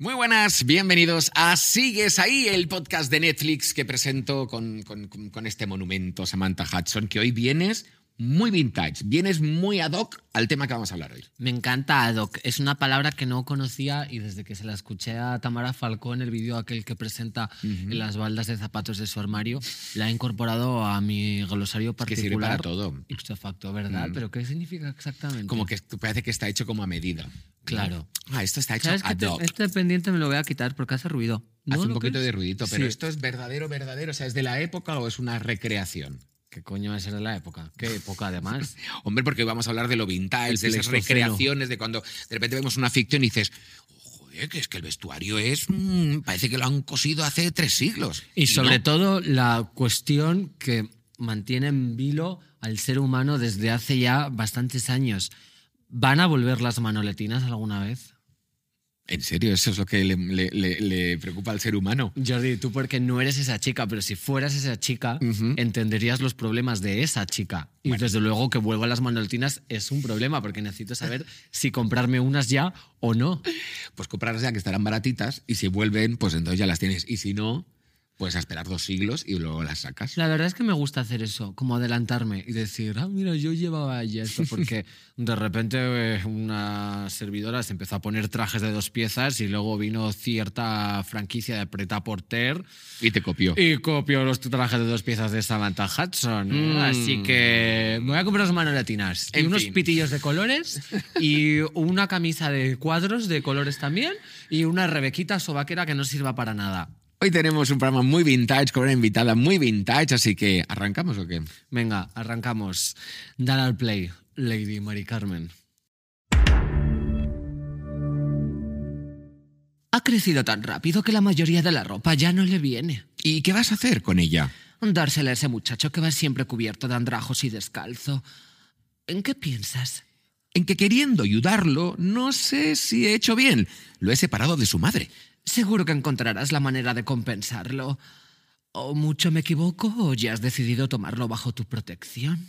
Muy buenas, bienvenidos a Sigues ahí, el podcast de Netflix que presento con, con- este monumento, Samantha Hudson, que hoy vienes muy vintage, vienes muy ad hoc al tema que vamos a hablar hoy. Me encanta ad hoc. Es una palabra que no conocía y desde que se la escuché a Tamara Falcó en el vídeo aquel que presenta en las baldas de zapatos de su armario, la he incorporado a mi glosario que particular. sirve para todo. Ipso facto, ¿verdad? ¿Pero qué significa exactamente? Como que parece que está hecho como a medida. Claro. Ah, esto está hecho ad Te- hoc. Este pendiente me lo voy a quitar porque hace ruido. ¿No Hace un poquito de ruidito, pero Sí. esto es verdadero, verdadero. O sea, ¿es de la época o es una recreación? ¿Qué coño va a ser de la época? ¿Qué época además? Hombre, porque hoy vamos a hablar de lo vintage, El de esas recreaciones, de cuando de repente vemos una ficción y dices, joder, que es que el vestuario es. mm, parece que lo han cosido hace tres siglos. Y sobre no. todo la cuestión que mantiene en vilo al ser humano desde hace ya bastantes años. ¿Van a volver las manoletinas alguna vez? ¿En serio? ¿Eso es lo que le, le- le- le preocupa al ser humano? Jordi, tú porque no eres esa chica, pero si fueras esa chica, entenderías los problemas de esa chica. Y desde luego que vuelvan las manoletinas es un problema, porque necesito saber si comprarme unas ya o no. Pues comprarlas ya que estarán baratitas y si vuelven, pues entonces ya las tienes. Y si no, puedes esperar dos siglos y luego las sacas. La verdad es que me gusta hacer eso, como adelantarme y decir, ah, mira, yo llevaba ya esto, porque de repente eh, una servidora se empezó a poner trajes de dos piezas y luego vino cierta franquicia de Preta Porter Y te copió. y copió los trajes de dos piezas de Samantha Hudson. Mm. Así que me voy a comprar unas manoletinas y En unos fin. pitillos de colores y una camisa de cuadros de colores también y una rebequita sobaquera que no sirva para nada. Hoy tenemos un programa muy vintage con una invitada muy vintage, así que ¿arrancamos o qué? Venga, arrancamos. Dale al play, Lady Mari Carmen. Ha crecido tan rápido que la mayoría de la ropa ya no le viene. ¿Y qué vas a hacer con ella? Dársela a ese muchacho que va siempre cubierto de andrajos y descalzo. ¿En qué piensas? En que queriendo ayudarlo, no sé si he hecho bien. Lo he separado de su madre. Seguro que encontrarás la manera de compensarlo. O mucho me equivoco, o ya has decidido tomarlo bajo tu protección.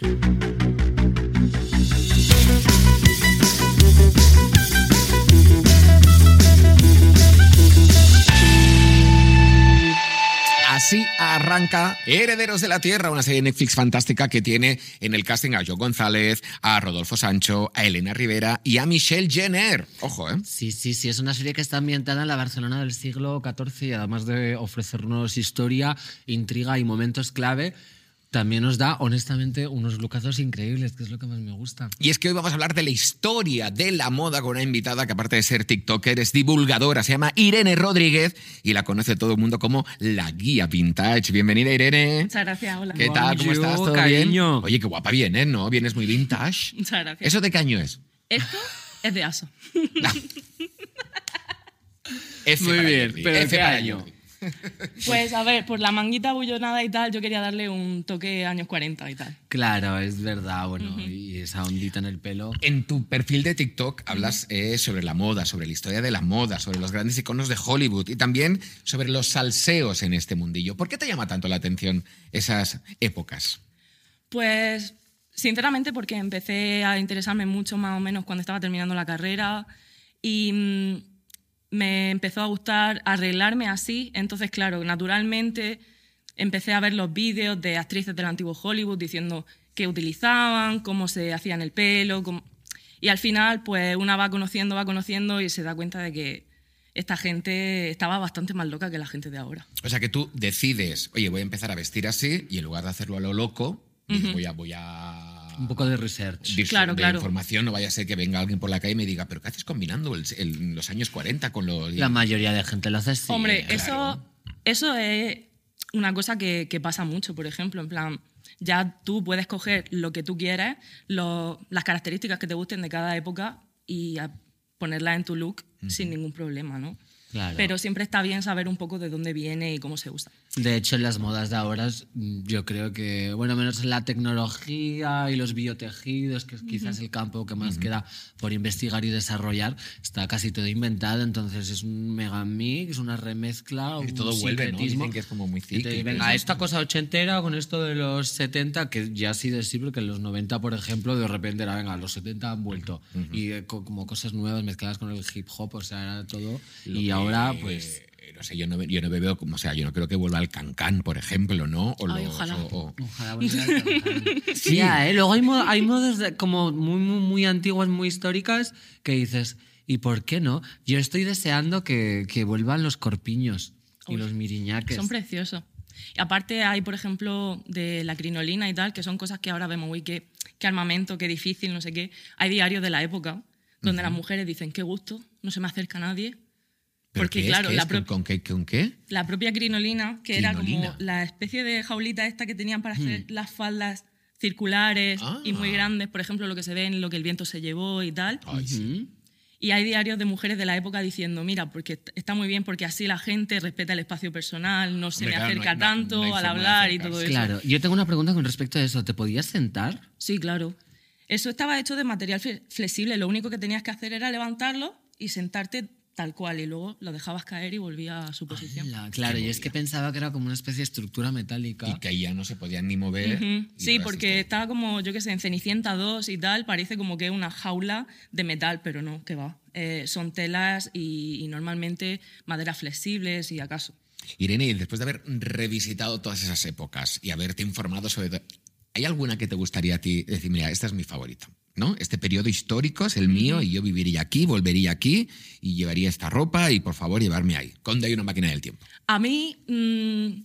Así arranca Herederos de la Tierra, una serie de Netflix fantástica que tiene en el casting a Joe González, a Rodolfo Sancho, a Elena Rivera y a Michelle Jenner. Ojo, ¿eh? Sí, sí, sí, es una serie que está ambientada en la Barcelona del siglo XIV y además de ofrecernos historia, intriga y momentos clave, también nos da, honestamente, unos lucazos increíbles, que es lo que más me gusta. Y es que hoy vamos a hablar de la historia de la moda con una invitada que aparte de ser TikToker es divulgadora, se llama Irene Rodríguez y la conoce todo el mundo como la guía vintage. Bienvenida Irene. Muchas gracias, hola. ¿Qué tal? ¿Cómo estás? ¿Todo cariño. bien? Oye, qué guapa vienes, ¿no? Vienes muy vintage. Muchas gracias. ¿Eso de qué año es? Esto es de ASO. F Muy para bien, Jordi, pero ¿de F qué para año? Jordi. Pues a ver, por la manguita bullonada y tal, yo quería darle un toque años 40 y tal. Claro, es verdad, bueno, y esa ondita en el pelo. En tu perfil de TikTok hablas eh, sobre la moda, sobre la historia de la moda, sobre los grandes iconos de Hollywood y también sobre los salseos en este mundillo. ¿Por qué te llama tanto la atención esas épocas? Pues sinceramente porque empecé a interesarme mucho más o menos cuando estaba terminando la carrera y mm, me empezó a gustar arreglarme así. Entonces, claro, naturalmente empecé a ver los vídeos de actrices del antiguo Hollywood diciendo qué utilizaban, cómo se hacían el pelo. cómo- Y al final, pues una va conociendo, va conociendo y se da cuenta de que esta gente estaba bastante más loca que la gente de ahora. O sea que tú decides, oye, voy a empezar a vestir así y en lugar de hacerlo a lo loco, dices, voy a... Voy a Un poco de research. dis- Claro, de claro. información, no vaya a ser que venga alguien por la calle y me diga, pero ¿qué haces combinando el- el- los años 40 con los... La mayoría de gente lo hace así. Hombre, claro. eso, eso es una cosa que, que pasa mucho, por ejemplo, en plan, ya tú puedes coger lo que tú quieres, lo- las características que te gusten de cada época y a- ponerlas en tu look sin ningún problema, ¿no? Claro. Pero siempre está bien saber un poco de dónde viene y cómo se usa. De hecho, en las modas de ahora, mm, yo creo que, bueno, menos en la tecnología y los biotejidos, que es quizás el campo que más queda por investigar y desarrollar, está casi todo inventado. Entonces es un mega mix, una remezcla, Y un todo vuelve, ¿no? Dicen que es como muy Y te- cíclico. venga, esta cosa ochentera con esto de los 70, que ya sí de sí, porque en los 90, por ejemplo, de repente era, venga, los 70 han vuelto. Y eh, co- como cosas nuevas mezcladas con el hip hop, o sea, era todo. Lo y que, ahora, pues. No sé, yo no, yo no veo como, o sea, yo no creo que vuelva al cancán, por ejemplo, ¿no? O Ay, los- ojalá. o- o- Ojalá volviera a cantar. Sí, ya, ¿eh? Luego hay, mo- hay modas de- como muy, muy, muy antiguas, muy históricas, que dices, ¿y por qué no? Yo estoy deseando que, que vuelvan los corpiños y Uy, los miriñaques. Son preciosos. Y aparte hay, por ejemplo, de la crinolina y tal, que son cosas que ahora vemos, uy, qué, qué armamento, qué difícil, no sé qué. Hay diarios de la época donde las mujeres dicen, qué gusto, no se me acerca nadie. ¿Pero Porque, es? claro, ¿Qué la es? pro- ¿Con, con qué, ¿Con qué? La propia crinolina, que era Crinolina. como la especie de jaulita esta que tenían para hacer las faldas circulares y muy Ah. grandes, por ejemplo, lo que se ve en lo que el viento se llevó y tal. Ay, sí. Y hay diarios de mujeres de la época diciendo, mira, porque est- está muy bien porque así la gente respeta el espacio personal, no se Hombre, me claro, no acerca hay- no- tanto no hay al hablar y todo eso. Claro, yo tengo una pregunta con respecto a eso. ¿Te podías sentar? Sí, claro. Eso estaba hecho de material fle- flexible, lo único que tenías que hacer era levantarlo y sentarte tal cual y luego lo dejabas caer y volvía a su posición. Ala, claro, y es que pensaba que era como una especie de estructura metálica. Y que ahí ya no se podían ni mover. Sí, porque estaba como, yo qué sé, en Cenicienta 2 y tal, parece como que es una jaula de metal, pero no, que va. Eh, son telas y, y normalmente maderas flexibles y acaso. Irene, y después de haber revisitado todas esas épocas y haberte informado sobre... to- ¿Hay alguna que te gustaría a ti decir, mira, esta es mi favorito? ¿No? Este periodo histórico es el mío y yo viviría aquí, volvería aquí y llevaría esta ropa y por favor llevarme ahí. ¿Dónde hay una máquina del tiempo? A mí mm,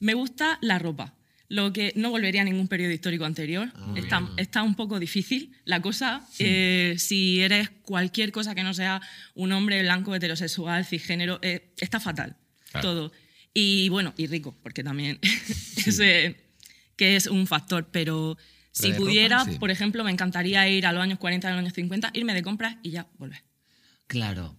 me gusta la ropa. Lo que no volvería a ningún periodo histórico anterior. está, está un poco difícil la cosa. Eh, si eres cualquier cosa que no sea un hombre blanco, heterosexual, cisgénero, eh, está fatal. Claro. Todo. Y bueno, y rico, porque también ese, que es un factor. Pero si ropa, pudiera, sí. por ejemplo, me encantaría ir a los años 40, a los años 50, irme de compras y ya volver. Claro.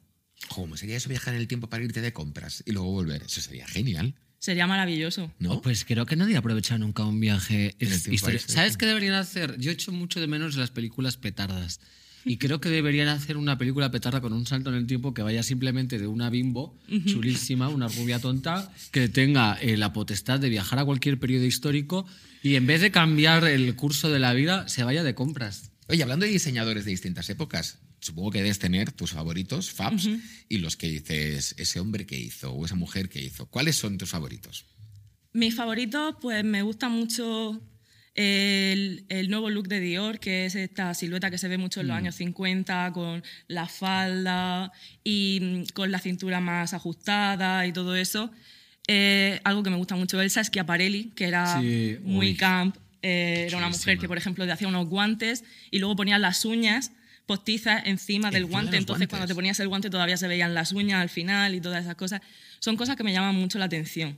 ¿Cómo sería eso viajar en el tiempo para irte de compras y luego volver? Eso sería genial, Sería maravilloso. ¿no? Pues creo que nadie aprovecha nunca un viaje En el. ¿Sabes qué deberían hacer? Yo echo mucho de menos las películas petardas. Y creo que deberían hacer una película petarda con un salto en el tiempo que vaya simplemente de una bimbo chulísima, una rubia tonta, que tenga eh, la potestad de viajar a cualquier periodo histórico y en vez de cambiar el curso de la vida, se vaya de compras. Oye, hablando de diseñadores de distintas épocas, supongo que debes tener tus favoritos, Fabs, y los que dices, ese hombre que hizo o esa mujer que hizo. ¿Cuáles son tus favoritos? Mis favoritos, pues me gusta mucho el, el nuevo look de Dior, que es esta silueta que se ve mucho en los años 50, con la falda y mm, con la cintura más ajustada y todo eso. Eh, algo que me gusta mucho Elsa Schiaparelli, que era Sí, muy uy. camp. eh, era una mujer que, por ejemplo, te hacía unos guantes y luego ponía las uñas postizas encima del Encima guante. Entonces, cuando te ponías el guante todavía se veían las uñas al final y todas esas cosas. Son cosas que me llaman mucho la atención.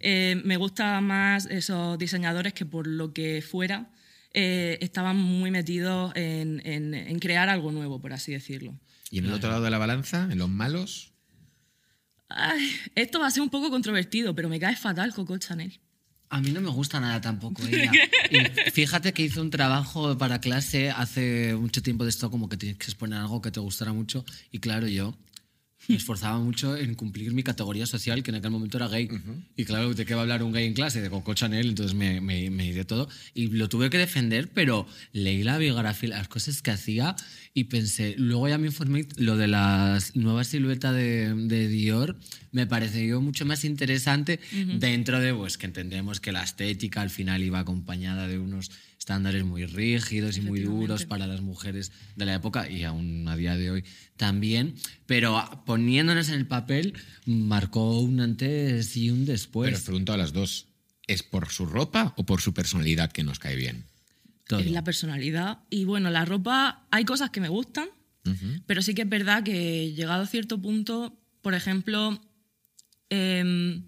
Eh, me gustan más esos diseñadores que por lo que fuera eh, estaban muy metidos en, en- en crear algo nuevo, por así decirlo. Y en el otro lado de la balanza, en los malos, Ay, esto va a ser un poco controvertido, pero me cae fatal Coco Chanel. A mí no me gusta nada tampoco ella. Y fíjate que hizo un trabajo para clase hace mucho tiempo de esto, como que tienes que exponer algo que te gustara mucho. Y claro, yo me esforzaba mucho en cumplir mi categoría social, que en aquel momento era gay. Y claro, ¿de qué va a hablar un gay en clase? De Coco Chanel, entonces me, me, me de todo. Y lo tuve que defender, pero leí la biografía, las cosas que hacía y pensé, luego ya me informé, lo de la nueva silueta de, de Dior me pareció mucho más interesante dentro de pues, que entendemos que la estética al final iba acompañada de unos estándares muy rígidos y muy duros para las mujeres de la época y aún a día de hoy también, pero poniéndonos en el papel marcó un antes y un pero después. os pregunto a las dos, ¿es por su ropa o por su personalidad que nos cae bien? todo. Es la personalidad. Y bueno, la ropa, hay cosas que me gustan, pero sí que es verdad que llegado a cierto punto, por ejemplo, em,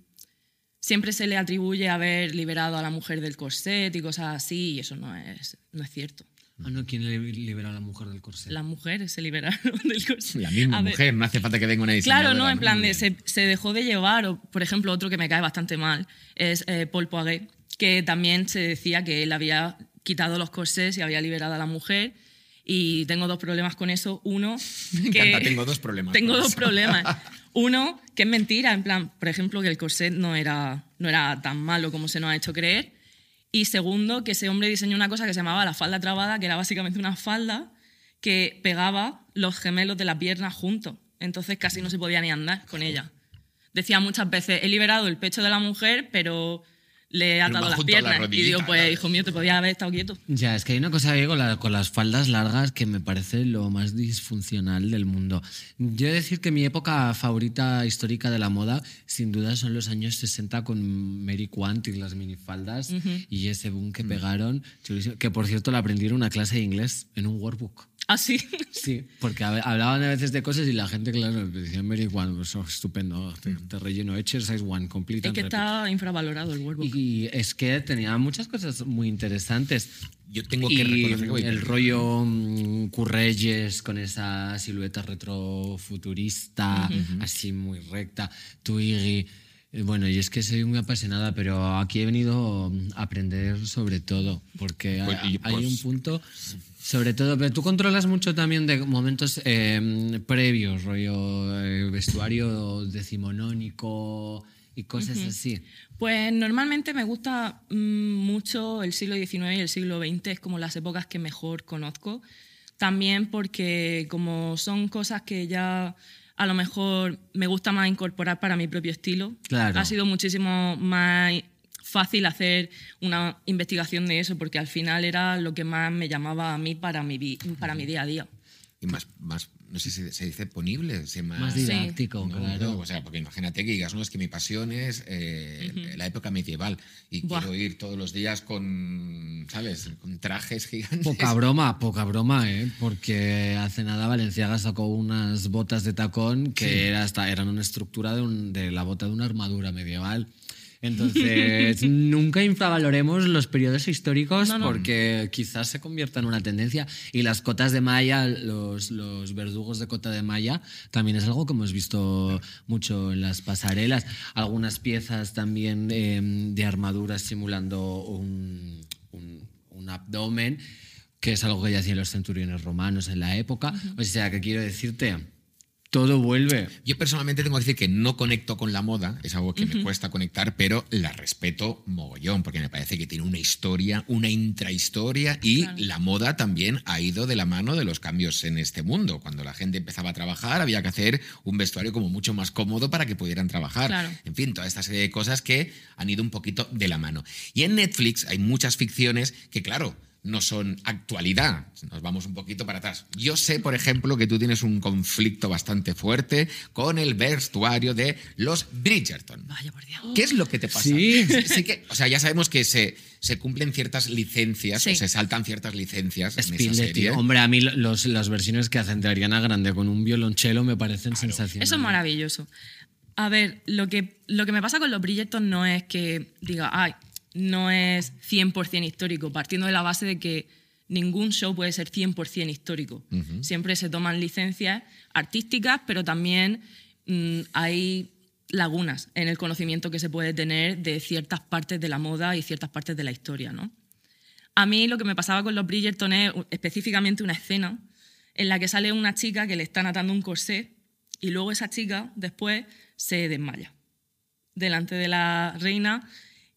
siempre se le atribuye haber liberado a la mujer del corset y cosas así, y eso no es, no es cierto. Ah, no, ¿quién le- libera a la mujer del corsé? Las mujeres se liberaron del corsé. La misma A ver, mujer, no hace falta que venga una diseñadora. Claro, no, en plan de se, se dejó de llevar, o por ejemplo, otro que me cae bastante mal es eh, Paul Poiret, que también se decía que él había quitado los corsés y había liberado a la mujer. Y tengo dos problemas con eso. Uno, Me que encanta, tengo dos problemas Tengo dos problemas. Uno, que es mentira, en plan, por ejemplo, que el corset no era, no era tan malo como se nos ha hecho creer. Y segundo, que ese hombre diseñó una cosa que se llamaba la falda trabada, que era básicamente una falda que pegaba los gemelos de la pierna juntos. Entonces casi no se podía ni andar con ella. Decía muchas veces, he liberado el pecho de la mujer, pero le he atado las a la piernas. y digo, pues hijo mío, te podía haber estado quieto. Ya, es que hay una cosa que con, la- con las faldas largas que me parece lo más disfuncional del mundo. Yo he de decir que mi época favorita histórica de la moda, sin duda, son los años 60 con Mary Quant y las minifaldas y ese boom que pegaron. chulísimo, Que por cierto, la aprendí en una clase de inglés, en un workbook. Así. Sí, porque hab- hablaban a veces de cosas y la gente, claro, decía Mary Quant, pues, oh, estupendo, te, te relleno exercise one, complete es que repeat". está infravalorado el workbook. Y es que tenía muchas cosas muy interesantes. Yo tengo que y reconocer que voy el rollo mm, Currelles con esa silueta retrofuturista, así muy recta, Twiggy. Eh, Bueno, y es que soy muy apasionada, pero aquí he venido a aprender sobre todo, porque Pues, hay, hay pues- un punto, sobre todo, pero tú controlas mucho también de momentos eh, previos, rollo eh, vestuario decimonónico y cosas así. Pues normalmente me gusta mm, mucho el siglo XIX y el siglo XX, es como las épocas que mejor conozco. También porque como son cosas que ya a lo mejor me gusta más incorporar para mi propio estilo, Claro. ha sido muchísimo más fácil hacer una investigación de eso porque al final era lo que más me llamaba a mí para mi, para mi día a día. Y más, más, no sé si se dice ponible, se más, Más Sí. didáctico, No, claro. no, o sea, porque imagínate que digas, no, es que mi pasión es eh, la época medieval y Buah. quiero ir todos los días con, ¿sabes? Con trajes gigantes. Poca broma, poca broma, ¿eh? Porque hace nada Valenciaga sacó unas botas de tacón que era hasta, eran una estructura de, un- de la bota de una armadura medieval. Entonces, nunca infravaloremos los periodos históricos No, no. porque quizás se convierta en una tendencia. Y las cotas de malla, los, los verdugos de cota de malla, también es algo que hemos visto mucho en las pasarelas. Algunas piezas también eh, de armadura simulando un, un- un abdomen, que es algo que ya hacían los centuriones romanos en la época. O sea, que quiero decirte, todo vuelve. Yo personalmente tengo que decir que no conecto con la moda, es algo que me cuesta conectar, pero la respeto mogollón, porque me parece que tiene una historia, una intrahistoria y Claro. la moda también ha ido de la mano de los cambios en este mundo. Cuando la gente empezaba a trabajar había que hacer un vestuario como mucho más cómodo para que pudieran trabajar. Claro. En fin, toda esta serie de cosas que han ido un poquito de la mano. Y en Netflix hay muchas ficciones que, claro, no son actualidad. Nos vamos un poquito para atrás. Yo sé, por ejemplo, que tú tienes un conflicto bastante fuerte con el vestuario de los Bridgerton. Vaya por Dios. ¿Qué es lo que te pasa? Sí. Sí que, o sea, ya sabemos que se, se cumplen ciertas licencias Sí. o se saltan ciertas licencias en esa serie. tío. Hombre, a mí los, las versiones que hacen de Ariana Grande con un violonchelo me parecen sensacionales. Eso es maravilloso. A ver, lo que, lo que me pasa con los Bridgerton no es que diga, ay, no es 100% histórico, partiendo de la base de que ningún show puede ser 100% histórico. Siempre se toman licencias artísticas, pero también mm, hay lagunas en el conocimiento que se puede tener de ciertas partes de la moda y ciertas partes de la historia, ¿no? A mí lo que me pasaba con los Bridgerton es específicamente una escena en la que sale una chica que le están atando un corsé y luego esa chica después se desmaya delante de la reina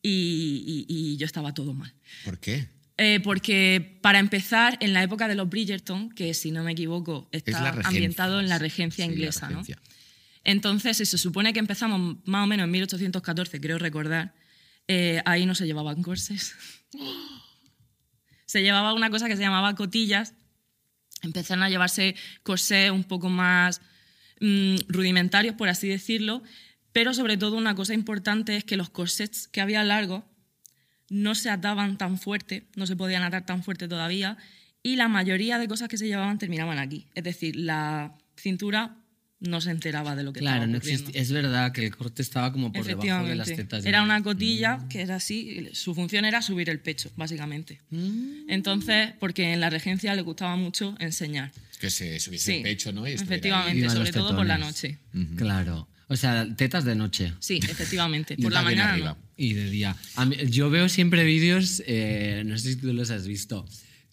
y, y- y yo estaba todo mal. ¿Por qué? Eh, porque para empezar, en la época de los Bridgerton, que si no me equivoco Es está la regencia. ambientado en la regencia Sí, la inglesa, ¿no? regencia. Entonces, si se supone que empezamos más o menos en 1814, creo recordar, eh, ahí no se llevaban corsés. se llevaba una cosa que se llamaba cotillas. Empezaron a llevarse corsés un poco más mm, rudimentarios, por así decirlo. Pero sobre todo una cosa importante es que los corsets que había largos no se ataban tan fuerte, no se podían atar tan fuerte todavía, y la mayoría de cosas que se llevaban terminaban aquí. Es decir, la cintura no se enteraba de lo que Claro, estaba ocurriendo. existe. Es verdad que el corte estaba como por debajo de las tetas. Era una Mm. cotilla que era así, su función era subir el pecho, básicamente. Mm. Entonces, porque en la regencia le gustaba mucho enseñar. Que se subiese Sí, el pecho, ¿no? Y efectivamente, sobre todo por la noche. Claro. O sea, tetas de noche. Sí, efectivamente. Por la mañana arriba. no. Y de día. Mí- yo veo siempre vídeos, eh, no sé si tú los has visto,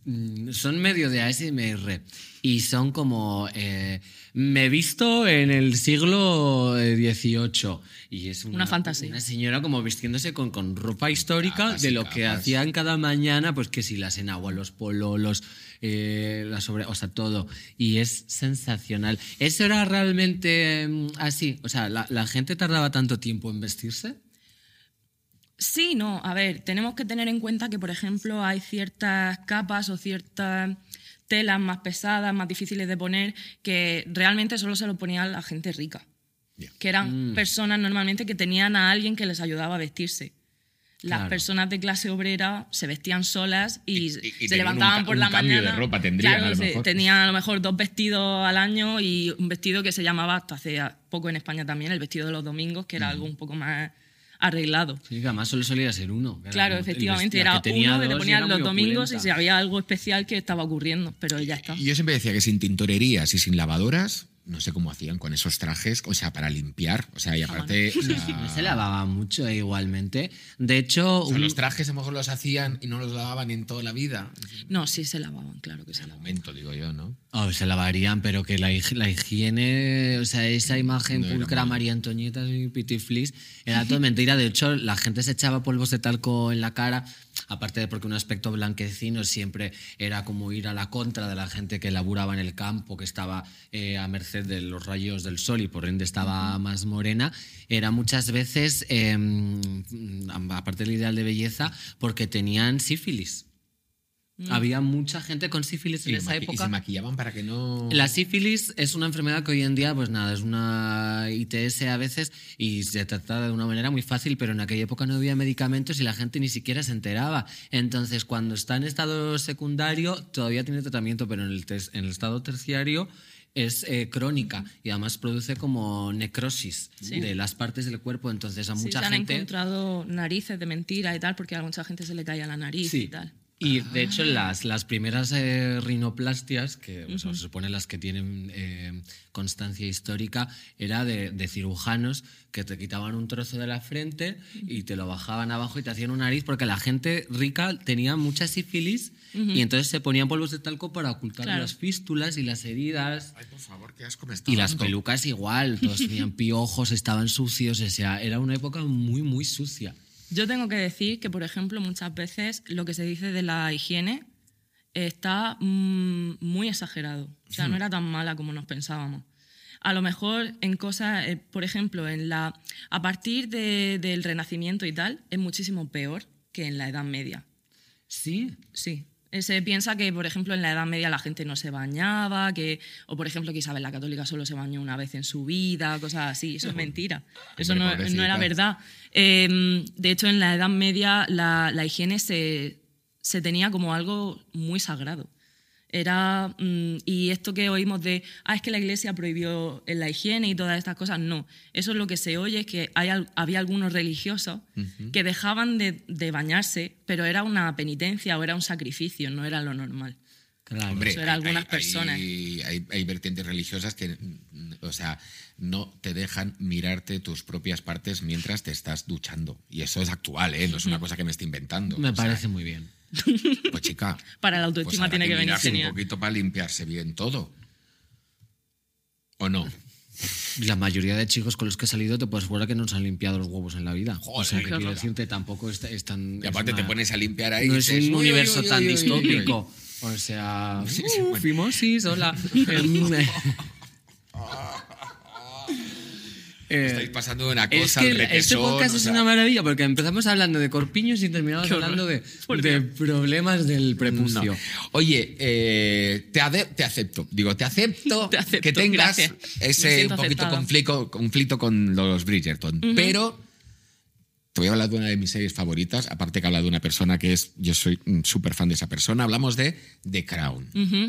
Mm, son medio de ASMR y son como, eh, me he visto en el siglo XVIII y es una, Una fantasía. Una señora como vistiéndose con, con ropa histórica de lo que hacían cada mañana, pues que si las enaguas, los pololos, eh, la sobre, o sea, todo. Y es sensacional. ¿Eso era realmente mm, así? O sea, ¿la, la gente tardaba tanto tiempo en vestirse? Sí, no. A ver, tenemos que tener en cuenta que, por ejemplo, hay ciertas capas o ciertas telas más pesadas, más difíciles de poner, que realmente solo se lo ponía la gente rica. Que eran Mm. personas normalmente que tenían a alguien que les ayudaba a vestirse. Las Claro. personas de clase obrera se vestían solas y, Y- y- y se levantaban un por un la cambio de mañana. ropa tendrían, Claro, a lo mejor. tenían a lo mejor dos vestidos al año y un vestido que se llamaba hasta hace poco en España también, el vestido de los domingos, que era algo un poco más arreglado. Sí, que además solo solía ser uno. Claro, el efectivamente, era que uno que te ponían los domingos y si había algo especial que estaba ocurriendo, pero ya está. Y yo siempre decía que sin tintorerías y sin lavadoras, no sé cómo hacían con esos trajes, o sea, para limpiar. O sea, y aparte. o sea, No se lavaba mucho eh, igualmente. De hecho, o sea, un- los trajes a lo mejor los hacían y no los lavaban en toda la vida. No, sí se lavaban, claro que se lavaban. momento, digo yo, ¿no? Oh, se lavarían, pero que la, hig- la higiene, o sea, esa imagen No pulcra, María Antonieta y Pitiflis, era todo mentira. De hecho, la gente se echaba polvos de talco en la cara, aparte de porque un aspecto blanquecino siempre era como ir a la contra de la gente que laburaba en el campo, que estaba eh, a merced de los rayos del sol y por ende estaba más morena. Era muchas veces, eh, aparte del ideal de belleza, porque tenían sífilis. Había mucha gente con sífilis en Y, esa maqui- y época. se maquillaban para que no. La sífilis es una enfermedad que hoy en día, pues nada, es una ITS a veces y se trata de una manera muy fácil, pero en aquella época no había medicamentos y la gente ni siquiera se enteraba. Entonces, cuando está en estado secundario, todavía tiene tratamiento, pero en el, en el estado terciario es eh, crónica y además produce como necrosis de las partes del cuerpo. Entonces, a Sí, mucha se han gente. encontrado narices de mentira y tal, porque a mucha gente se le caía la nariz y Sí. tal. Y de hecho las, las primeras eh, rinoplastias, que o sea, se supone las que tienen eh, constancia histórica, era de, de cirujanos que te quitaban un trozo de la frente y te lo bajaban abajo y te hacían una nariz, porque la gente rica tenía mucha sífilis y entonces se ponían polvos de talco para ocultar Claro. las fístulas y las heridas. Ay, por favor, qué asco me está Y las pelucas igual, todos tenían piojos, estaban sucios, o sea, era una época muy, muy sucia. Yo tengo que decir que, por ejemplo, muchas veces lo que se dice de la higiene está mm, muy exagerado. O sea, no era tan mala como nos pensábamos. A lo mejor en cosas, eh, por ejemplo, en la, a partir de- del Renacimiento y tal, es muchísimo peor que en la Edad Media. Sí, Sí. Eh, Se piensa que, por ejemplo, en la Edad Media la gente no se bañaba, que, o por ejemplo que Isabel la Católica solo se bañó una vez en su vida, cosas así. Eso es mentira. Eso no, no era verdad. Eh, de hecho, en la Edad Media la, la higiene se, se tenía como algo muy sagrado. Era, mm, y esto que oímos de, ah, es que la iglesia prohibió la higiene y todas estas cosas, no. Eso es lo que se oye, es que hay, había algunos religiosos que dejaban de, de bañarse, pero era una penitencia o era un sacrificio, no era lo normal. claro. Hombre, Eso era algunas hay- personas. Hay, hay- hay vertientes religiosas que, mm, o sea, no te dejan mirarte tus propias partes mientras te estás duchando. Y eso es actual, ¿eh? No es una cosa que me esté inventando. Me O sea, parece muy bien. Pues chica. Para la pues autoestima habrá tiene que venir un poquito para limpiarse bien todo. ¿O no? La mayoría de chicos con los que he salido te puedes jurar que no se han limpiado los huevos en la vida. o sea, Joder, que quiero decirte, tampoco es, es tan... Y es aparte te pones a limpiar ahí. No es un "Uy, uy, universo uy, tan uy, uy, uy". distópico. O sea, uh, fimosis, hola. Eh, Estáis pasando de una es cosa que al el- este requesón, podcast o es una maravilla porque empezamos hablando de corpiños y terminamos hablando de, problemas del prepucio. No. Oye, eh, te, ade- te acepto. Digo, te acepto, Te acepto, que tengas gracias. Ese un poquito conflicto, conflicto con los Bridgerton. Pero te voy a hablar de una de mis series favoritas, aparte que habla de una persona que es, yo soy súper fan de esa persona, hablamos de The Crown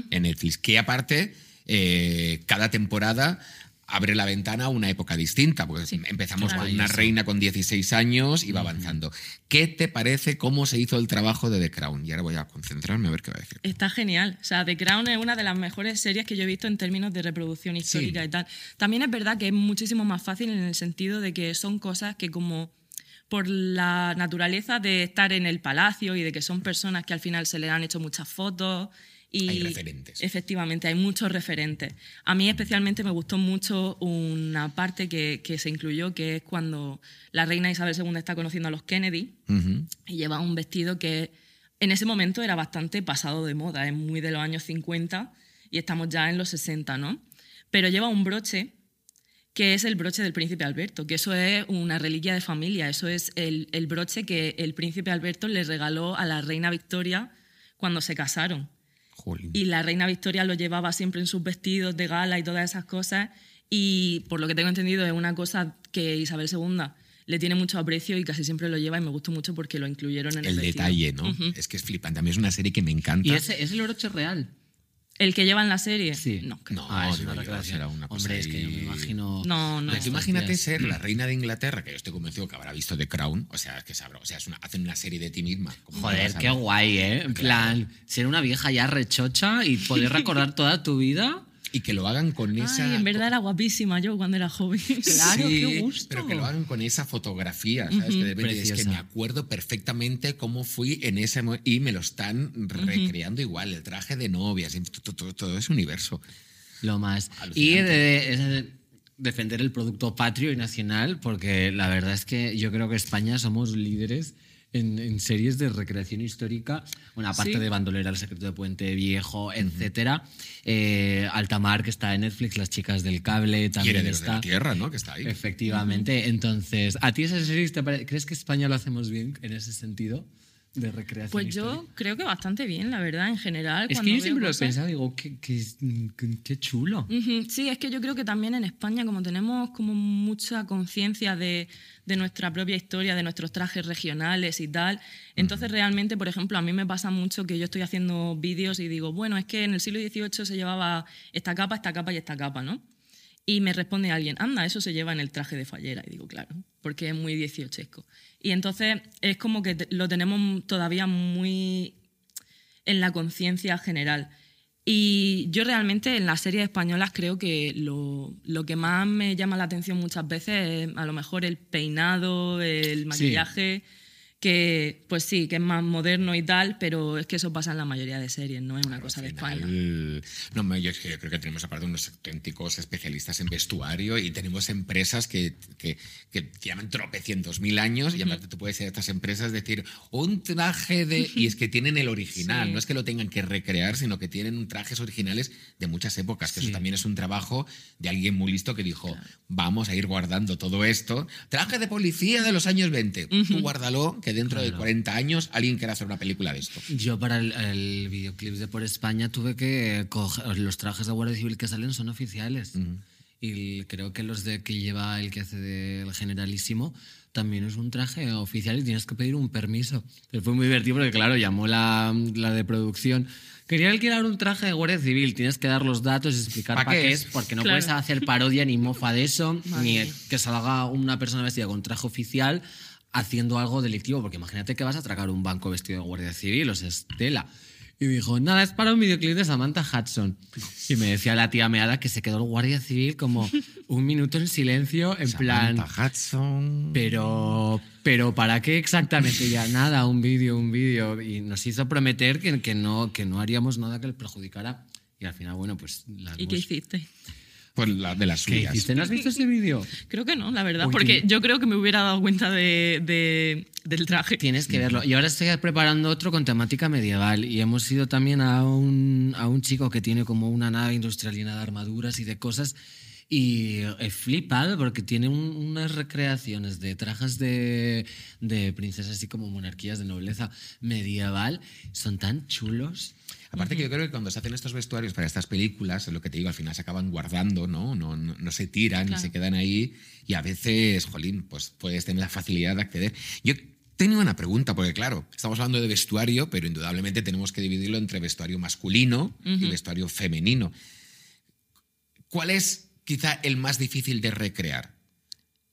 en Netflix, que aparte, eh, cada temporada abre la ventana a una época distinta, porque empezamos con una reina con 16 años y va avanzando. ¿Qué te parece cómo se hizo el trabajo de The Crown? Y ahora voy a concentrarme a ver qué va a decir. Está genial. O sea, The Crown es una de las mejores series que yo he visto en términos de reproducción histórica y tal. También es verdad que es muchísimo más fácil en el sentido de que son cosas que como por la naturaleza de estar en el palacio y de que son personas que al final se le han hecho muchas fotos y hay referentes. Efectivamente, hay muchos referentes. A mí especialmente me gustó mucho una parte que, que se incluyó, que es cuando la reina Isabel II está conociendo a los Kennedy y lleva un vestido que en ese momento era bastante pasado de moda, es muy de los años 50 y estamos ya en los 60, ¿no? Pero lleva un broche que es el broche del príncipe Alberto, que eso es una reliquia de familia, eso es el, el broche que el príncipe Alberto le regaló a la reina Victoria cuando se casaron. Y la reina Victoria lo llevaba siempre en sus vestidos de gala y todas esas cosas. Y por lo que tengo entendido es una cosa que Isabel II le tiene mucho aprecio y casi siempre lo lleva y me gustó mucho porque lo incluyeron en el, el detalle, ¿no? Es que es flipante. A mí es una serie que me encanta. Y ese es el broche real. ¿El que lleva en la serie? Sí. No, no, Ah, es una recreación. será una cosa Hombre, es que yo me imagino. No, no. Pero tú imagínate ser la reina de Inglaterra, que yo estoy convencido que habrá visto The Crown, o sea, es que sabrá, o sea, es una- hacen una serie de ti misma. ¿cómo no Joder, qué guay, ¿eh? En plan, ser una vieja ya rechocha y poder recordar toda tu vida. Y que lo hagan con esa... Ay, en verdad era guapísima yo cuando era joven. Claro, Sí, qué gusto. Pero que lo hagan con esa fotografía, ¿sabes? Que de repente es que me acuerdo perfectamente cómo fui en ese y me lo están recreando igual, el traje de novias, todo, todo- todo ese universo. Lo más. Alucinante. Y de- es de defender el producto patrio y nacional, porque la verdad es que yo creo que España somos líderes en, en series de recreación histórica. Bueno, aparte Sí. de Bandolera, El secreto de Puente Viejo, etcétera. Eh, Altamar, que está en Netflix, Las chicas del cable Y también de está. la Tierra, ¿no? Que está ahí. Efectivamente. Entonces, ¿a ti esas series te pare- crees que España lo hacemos bien en ese sentido de recreación Pues histórica? yo creo que bastante bien, la verdad, en general. Es que yo siempre lo he pensado, digo, qué, qué, chulo. Sí, es que yo creo que también en España, como tenemos como mucha conciencia de, de nuestra propia historia, de nuestros trajes regionales y tal, entonces realmente, por ejemplo, a mí me pasa mucho que yo estoy haciendo vídeos y digo, bueno, es que en el siglo XVIII se llevaba esta capa, esta capa y esta capa, ¿no? Y me responde alguien, anda, eso se lleva en el traje de fallera. Y digo, claro, porque es muy dieciochesco. Y entonces es como que lo tenemos todavía muy en la conciencia general. Y yo realmente en las series españolas creo que lo, lo que más me llama la atención muchas veces es a lo mejor el peinado, el maquillaje, que pues sí, que es más moderno y tal, pero es que eso pasa en la mayoría de series, no es una cosa de España. No, yo, es que yo creo que tenemos aparte unos auténticos especialistas en vestuario y tenemos empresas que, que, que llevan tropecientos mil años y aparte tú puedes ir a estas empresas decir un traje de... Y es que tienen el original, Sí. no es que lo tengan que recrear, sino que tienen trajes originales de muchas épocas, que Sí. eso también es un trabajo de alguien muy listo que dijo, vamos a ir guardando todo esto. Traje de policía de los años 20, tú guárdalo, que dentro de Claro. 40 años alguien quiera hacer una película de esto. Yo para el, el videoclip de Por España tuve que coger los trajes de Guardia Civil que salen son oficiales. Y creo que los de que lleva el que hace del generalísimo también es un traje oficial y tienes que pedir un permiso. Pero fue muy divertido porque, claro, llamó la, la de producción. Quería alquilar un traje de Guardia Civil, tienes que dar los datos y explicar ¿Pa para qué qué es? porque no Claro. puedes hacer parodia ni mofa de eso, Madre ni que salga una persona vestida con traje oficial haciendo algo delictivo, porque imagínate que vas a atracar un banco vestido de guardia civil, o sea, es tela. Y dijo, nada, es para un videoclip de Samantha Hudson. Y me decía la tía Meada que se quedó el guardia civil como un minuto en silencio, en plan, Samantha Hudson. pero, pero ¿para qué exactamente? Ya nada, un vídeo, un vídeo. Y nos hizo prometer que, que, no, que no haríamos nada que le perjudicara. Y al final, bueno, pues... las ¿Y qué hiciste? Pues la de las ¿Qué suyas. hiciste? ¿No has visto ese vídeo? Creo que no, la verdad, Uy, porque qué- yo creo que me hubiera dado cuenta de, de- del traje. Tienes que verlo. Y ahora estoy preparando otro con temática medieval. Y hemos ido también a un, a un chico que tiene como una nave industrial llena de armaduras y de cosas. Y he flipado porque tiene un- unas recreaciones de trajes de, de princesas, así como monarquías de nobleza medieval. Son tan chulos. Aparte que yo creo que cuando se hacen estos vestuarios para estas películas, es lo que te digo, al final se acaban guardando, ¿no? No, no, no se tiran Claro. y se quedan ahí. Y a veces, jolín, pues puedes tener la facilidad de acceder. Yo tenía una pregunta, porque claro, estamos hablando de vestuario, pero indudablemente tenemos que dividirlo entre vestuario masculino y vestuario femenino. ¿Cuál es quizá el más difícil de recrear?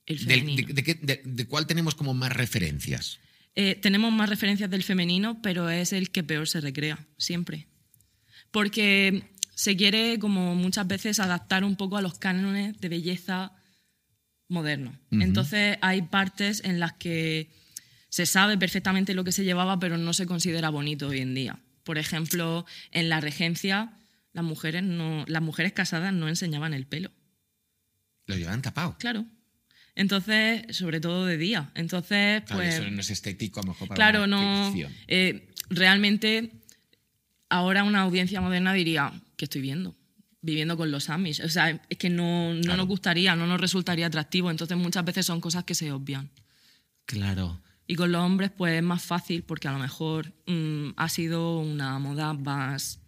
El de, de de- de cuál tenemos como más referencias? Eh, tenemos más referencias del femenino, pero es el que peor se recrea, siempre. Porque se quiere, como muchas veces, adaptar un poco a los cánones de belleza modernos. Entonces hay partes en las que se sabe perfectamente lo que se llevaba, pero no se considera bonito hoy en día. Por ejemplo, en la regencia, las mujeres, no, las mujeres casadas no enseñaban el pelo. Lo llevan tapado. Claro. Entonces, sobre todo de día. Entonces, Claro, pues. eso no es estético a lo mejor para Claro, una no. eh, realmente, ahora una audiencia moderna diría: ¿qué estoy viendo? Viviendo con los Amish. O sea, es que no, no Claro. nos gustaría, no nos resultaría atractivo. Entonces, muchas veces son cosas que se obvian. Claro. Y con los hombres, pues es más fácil porque a lo mejor mm, ha sido una moda más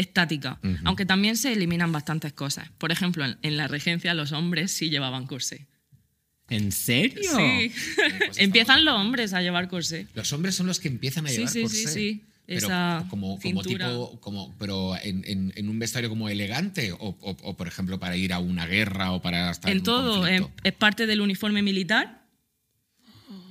estática. Aunque también se eliminan bastantes cosas. Por ejemplo, en, en la regencia los hombres sí llevaban corsé. ¿En serio? Sí. Empiezan los hombres a llevar corsé. Los hombres son los que empiezan a Sí, llevar sí, sí, corsé. sí. Pero Esa como, tipo, como, pero en, en- en un vestuario como elegante o, o- o, por ejemplo para ir a una guerra o para estar en, En un todo, es parte del uniforme militar.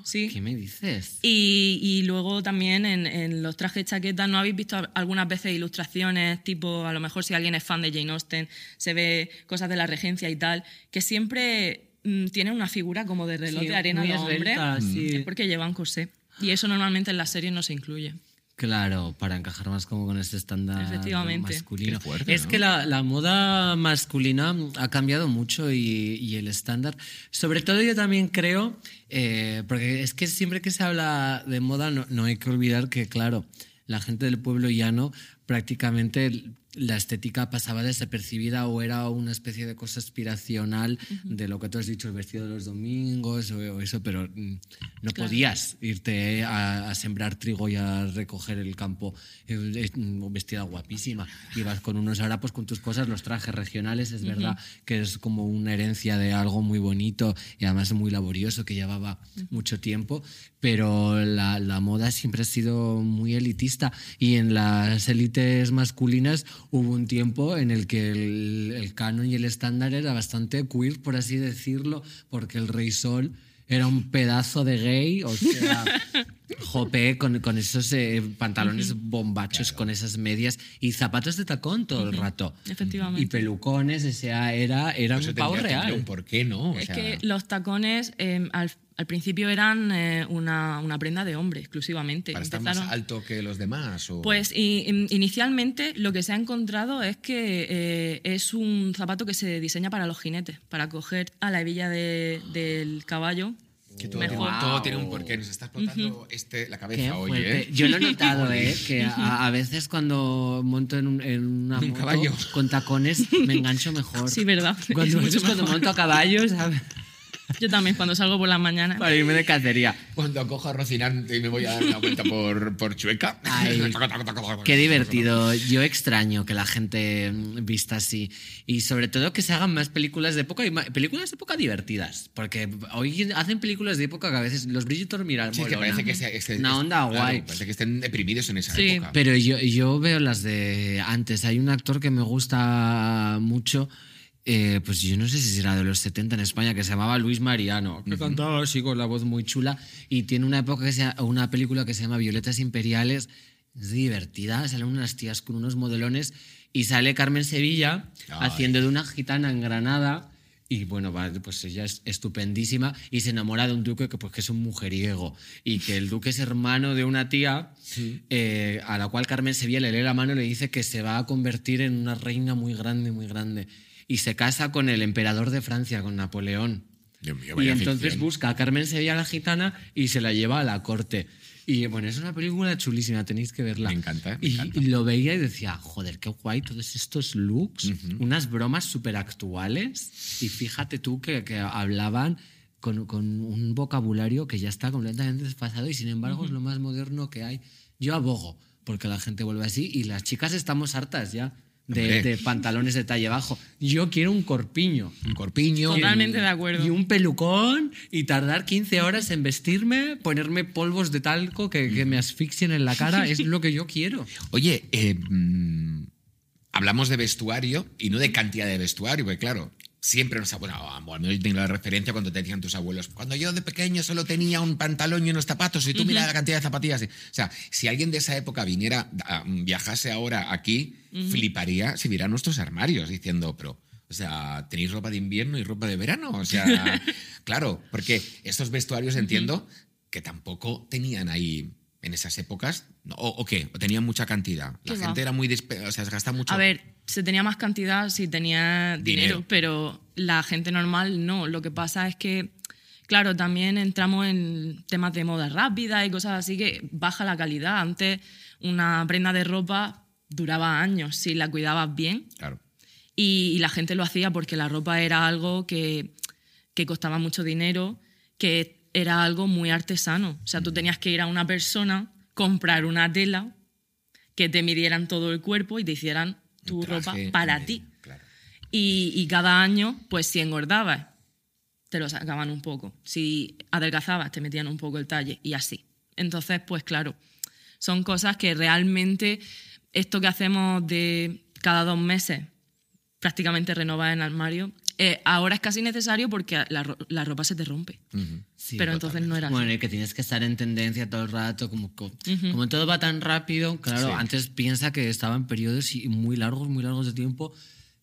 Sí. ¿Qué me dices? Y, y luego también en, en los trajes chaquetas, ¿no habéis visto algunas veces ilustraciones, tipo, a lo mejor si alguien es fan de Jane Austen, se ve cosas de la regencia y tal, que siempre mm, tienen una figura como de reloj Sí, de arena hombres, esbelta, sí. es porque llevan corsé. Y eso normalmente en las series no se incluye. Claro, para encajar más como con este estándar Efectivamente. masculino. Fuerte, es ¿no? que la, la moda masculina ha cambiado mucho y, y el estándar. Sobre todo yo también creo, eh, porque es que siempre que se habla de moda no, no hay que olvidar que, claro, la gente del pueblo llano prácticamente la estética pasaba desapercibida o era una especie de cosa aspiracional de lo que tú has dicho, el vestido de los domingos o, eso, pero mm, no Claro. podías irte a, a sembrar trigo y a recoger el campo eh, eh, vestida guapísima. Ibas con unos harapos con tus cosas, los trajes regionales, es verdad que es como una herencia de algo muy bonito y además muy laborioso que llevaba mucho tiempo, pero la, la moda siempre ha sido muy elitista y en las élites masculinas hubo un tiempo en el que el, canon y el estándar era bastante queer, por así decirlo, porque el rey sol era un pedazo de gay, o sea, jope con, con esos eh, pantalones bombachos, con esas medias y zapatos de tacón todo el rato. Efectivamente. Y pelucones, o sea, era, era Eso un pavo real. un por qué, ¿no? O es sea, que los tacones eh, al, al principio eran eh, una, una prenda de hombre exclusivamente. para estar más Empezaron- alto que los demás. O... Pues in- inicialmente lo que se ha encontrado es que eh, es un zapato que se diseña para los jinetes, para coger a la hebilla de- del caballo. Que todo. Tiene, todo tiene un porqué. Nos está explotando este, la Qué cabeza hoy, fuerte. ¿eh? Yo lo he notado, ¿eh? Que a, a veces cuando monto en, un, en una Un moto caballo. con tacones me engancho mejor. Sí, verdad. Cuando, Es mucho cuando mejor. monto a caballo, ¿sabes? Yo también, cuando salgo por las mañanas. Para irme de cacería. Cuando cojo a Rocinante y me voy a dar una vuelta por, por Chueca. Ay, Qué divertido. Yo extraño que la gente vista así. Y sobre todo que se hagan más películas de época y ma- películas de época divertidas. Porque hoy hacen películas de época que a veces los brillitos miran. Sí, es que parece que se- este- Una es- onda claro, guay. Parece que estén deprimidos en esa Sí, época. Pero yo, yo veo las de antes. Hay un actor que me gusta mucho. Eh, pues yo no sé si será de los 70 en España, que se llamaba Luis Mariano, que cantaba así con la voz muy chula y tiene una época que se, una película que se llama Violetas Imperiales, es divertida, salen unas tías con unos modelones y sale Carmen Sevilla Ay. haciendo de una gitana en Granada y bueno, pues ella es estupendísima y se enamora de un duque que, pues, que es un mujeriego y que el duque es hermano de una tía eh, a la cual Carmen Sevilla le lee la mano y le dice que se va a convertir en una reina muy grande, muy grande. Y se casa con el emperador de Francia, con Napoleón. Dios mío, Y entonces ficción. busca a Carmen Sevilla la gitana y se la lleva a la corte. Y bueno, es una película chulísima, tenéis que verla. Me encanta, me y, encanta. y lo veía y decía, joder, qué guay todos estos looks, unas bromas súper actuales. Y fíjate tú que, que hablaban con, con un vocabulario que ya está completamente desfasado y sin embargo es lo más moderno que hay. Yo abogo porque la gente vuelve así y las chicas estamos hartas ya de, pantalones de talle bajo. Yo quiero un corpiño. Un corpiño. Totalmente de acuerdo. Y un pelucón y tardar 15 horas en vestirme, ponerme polvos de talco que, que me asfixien en la cara, es lo que yo quiero. Oye, eh, mm, hablamos de vestuario y no de cantidad de vestuario, porque claro, siempre nos bueno, al menos yo tengo la referencia cuando te decían tus abuelos, cuando yo de pequeño solo tenía un pantalón y unos zapatos y tú mira la cantidad de zapatillas. O sea, si alguien de esa época viniera, a- viajase ahora aquí, fliparía si viera nuestros armarios diciendo, pero, o sea, tenéis ropa de invierno y ropa de verano. O sea, claro, porque estos vestuarios entiendo que tampoco tenían ahí en esas épocas, o, o qué, o tenían mucha cantidad. La gente era muy, o sea, se gasta mucho. A ver, se tenía más cantidad si tenía dinero, Dinero. pero la gente normal no. Lo que pasa es que, claro, también entramos en temas de moda rápida y cosas así que baja la calidad. Antes una prenda de ropa duraba años si la cuidabas bien Claro. y, y la gente lo hacía porque la ropa era algo que, que costaba mucho dinero, que era algo muy artesano. O sea, tú tenías que ir a una persona, comprar una tela, que te midieran todo el cuerpo y te hicieran tu ropa para ti. Claro. Y, y cada año, pues si engordabas, te lo sacaban un poco. Si adelgazabas, te metían un poco el talle y así. Entonces, pues claro, son cosas que realmente esto que hacemos de cada dos meses prácticamente renovar en armario, eh, ahora es casi necesario porque la, ro- la ropa se te rompe. Ujú. Sí, Pero entonces no era así. Bueno, y que tienes que estar en tendencia todo el rato, como, co- como todo va tan rápido, claro, Sí. antes piensa que estaban periodos y- muy largos, muy largos de tiempo,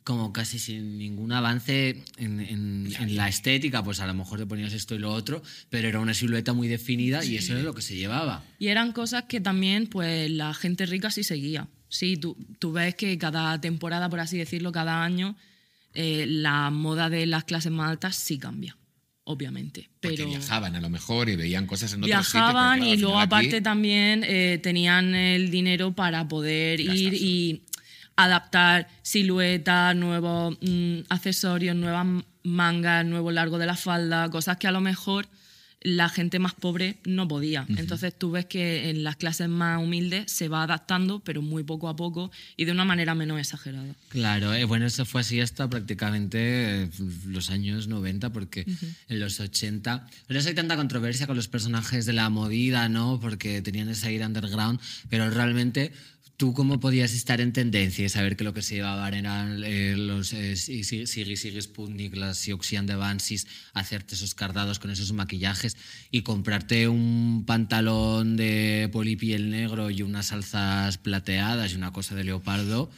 como casi sin ningún avance en, en- en la estética, pues a lo mejor te ponías esto y lo otro, pero era una silueta muy definida y eso era lo que se llevaba. Y eran cosas que también pues la gente rica sí seguía. Sí, tú, tú ves que cada temporada, por así decirlo, cada año, eh, la moda de las clases más altas sí cambia, obviamente. Porque Pero viajaban a lo mejor y veían cosas en otros sitios, viajaban claro, y luego aquí- aparte también eh, tenían el dinero para poder ir y adaptar siluetas, nuevos mm, accesorios, nuevas mangas, nuevo largo de la falda, cosas que a lo mejor la gente más pobre no podía. Entonces tú ves que en las clases más humildes se va adaptando, pero muy poco a poco y de una manera menos exagerada. Claro, eh, bueno, eso fue así hasta prácticamente eh, los años 90, porque en los 80. No hay tanta controversia con los personajes de la movida, ¿no? Porque tenían ese aire underground, pero realmente. ¿Tú cómo podías estar en tendencia y saber que lo que se llevaban eran eh, los eh, Sig- Sig- Siggy Siggy Sputnik, las Sioxian de Bansis, hacerte esos cardados con esos maquillajes y comprarte un pantalón de polipiel negro y unas alzas plateadas y una cosa de leopardo?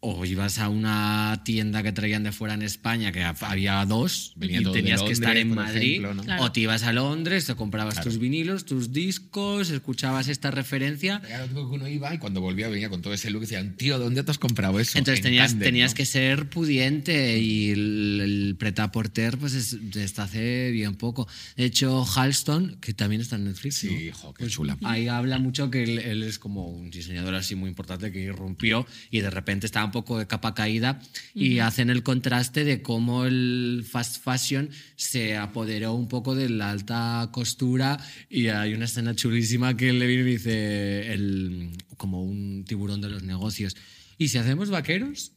O ibas a una tienda que traían de fuera en España, que había dos, Venía y tenías que estar Londres, en Madrid, ejemplo, ¿no? Claro. o te ibas a Londres, te comprabas Claro. tus vinilos, tus discos, escuchabas esta referencia. Era lo típico que uno iba y cuando volvía venía con todo ese look y decían, tío, ¿dónde te has comprado eso? Entonces En tenías, tenías ¿no? que ser pudiente y el, el prêt-à-porter pues es, desde hace bien poco. De hecho, Halston, que también está en Netflix, ¿no? Sí, jo, qué chula. Ahí habla mucho que él, él es como un diseñador así muy importante que irrumpió y de repente estaba un poco de capa caída y hacen el contraste de cómo el fast fashion se apoderó un poco de la alta costura y hay una escena chulísima que le viene y dice el, como un tiburón de los negocios. ¿Y si hacemos vaqueros?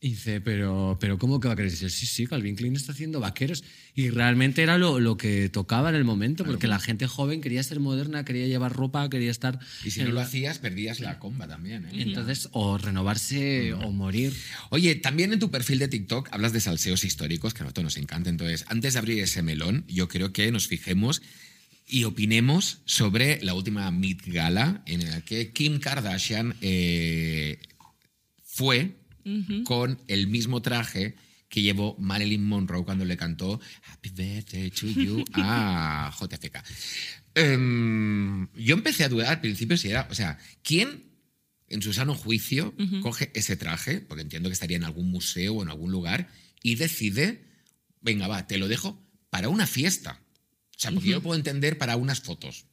Y dice, pero, pero ¿cómo que vaqueros? Y dice, sí, sí, Calvin Klein está haciendo vaqueros. Y realmente era lo, lo que tocaba en el momento, porque la gente joven quería ser moderna, quería llevar ropa, quería estar... Y si no lo hacías, perdías la comba también. ¿eh? Entonces, o renovarse o morir. Oye, también en tu perfil de TikTok hablas de salseos históricos, que a nosotros nos encanta. Entonces, antes de abrir ese melón, yo creo que nos fijemos y opinemos sobre la última Met Gala en la que Kim Kardashian eh, fue con el mismo traje que llevó Marilyn Monroe cuando le cantó Happy Birthday to You a JFK. Em, yo empecé a dudar al principio si era, o sea, ¿quién en su sano juicio coge ese traje, porque entiendo que estaría en algún museo o en algún lugar, y decide, venga, va, te lo dejo para una fiesta? O sea, porque yo lo puedo entender para unas fotos,